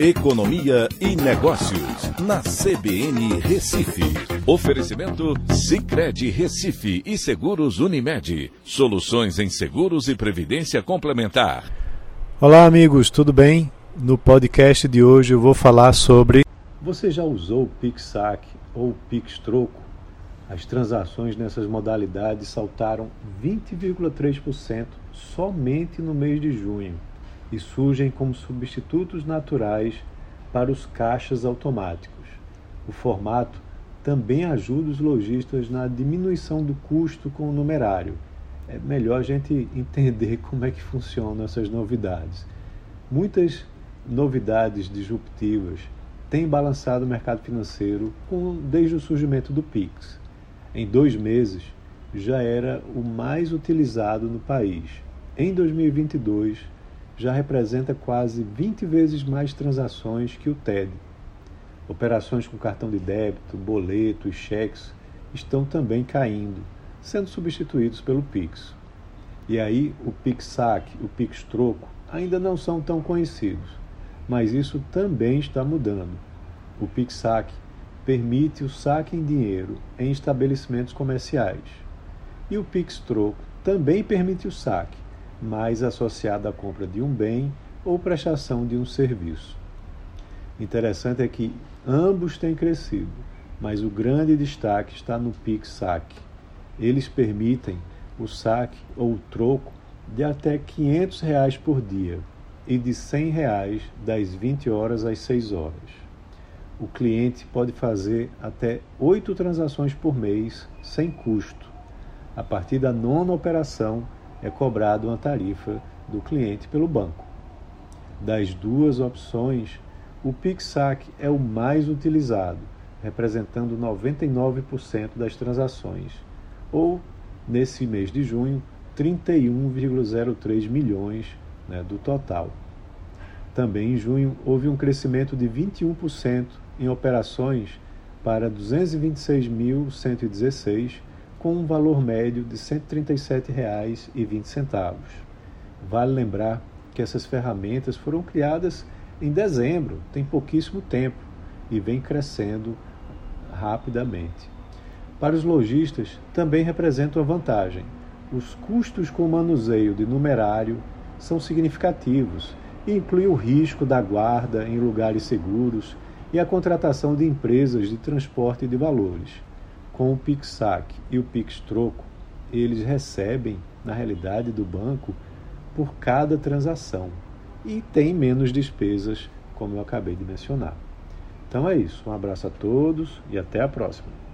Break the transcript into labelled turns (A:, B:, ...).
A: Economia e Negócios, na CBN Recife. Oferecimento Cicred Recife e Seguros Unimed. Soluções em seguros e previdência complementar.
B: Olá, amigos, tudo bem? No podcast de hoje eu vou falar sobre. Você já usou o PixSac ou Pix Troco? As transações nessas modalidades saltaram 20,3% somente no mês de junho e surgem como substitutos naturais para os caixas automáticos. O formato também ajuda os lojistas na diminuição do custo com o numerário. É melhor a gente entender como é que funcionam essas novidades. Muitas novidades disruptivas têm balançado o mercado financeiro com, desde o surgimento do Pix. Em dois meses, já era o mais utilizado no país. Em 2022, já representa quase 20 vezes mais transações que o TED. Operações com cartão de débito, boleto e cheques estão também caindo, sendo substituídos pelo Pix. E aí o Pix Saque, o Pix Troco ainda não são tão conhecidos, mas isso também está mudando. O Pix Saque permite o saque em dinheiro em estabelecimentos comerciais. E o Pix Troco também permite o saque, mais associada à compra de um bem ou prestação de um serviço. Interessante é que ambos têm crescido, mas o grande destaque está no Pix Saque. Eles permitem o saque ou troco de até 500 reais por dia e de 100 reais das 20 horas às 6 horas. O cliente pode fazer até oito transações por mês sem custo. A partir da nona operação, é cobrado uma tarifa do cliente pelo banco. Das duas opções, o PixSac é o mais utilizado, representando 99% das transações, ou, nesse mês de junho, 31,03 milhões né, do total. Também em junho houve um crescimento de 21% em operações para 226.116 com um valor médio de R$ 137,20. Vale lembrar que essas ferramentas foram criadas em dezembro, tem pouquíssimo tempo e vem crescendo rapidamente. Para os lojistas, também representa uma vantagem. Os custos com o manuseio de numerário são significativos e inclui o risco da guarda em lugares seguros e a contratação de empresas de transporte de valores com o PixSac e o PixTroco, eles recebem, na realidade, do banco por cada transação e tem menos despesas, como eu acabei de mencionar. Então é isso. Um abraço a todos e até a próxima.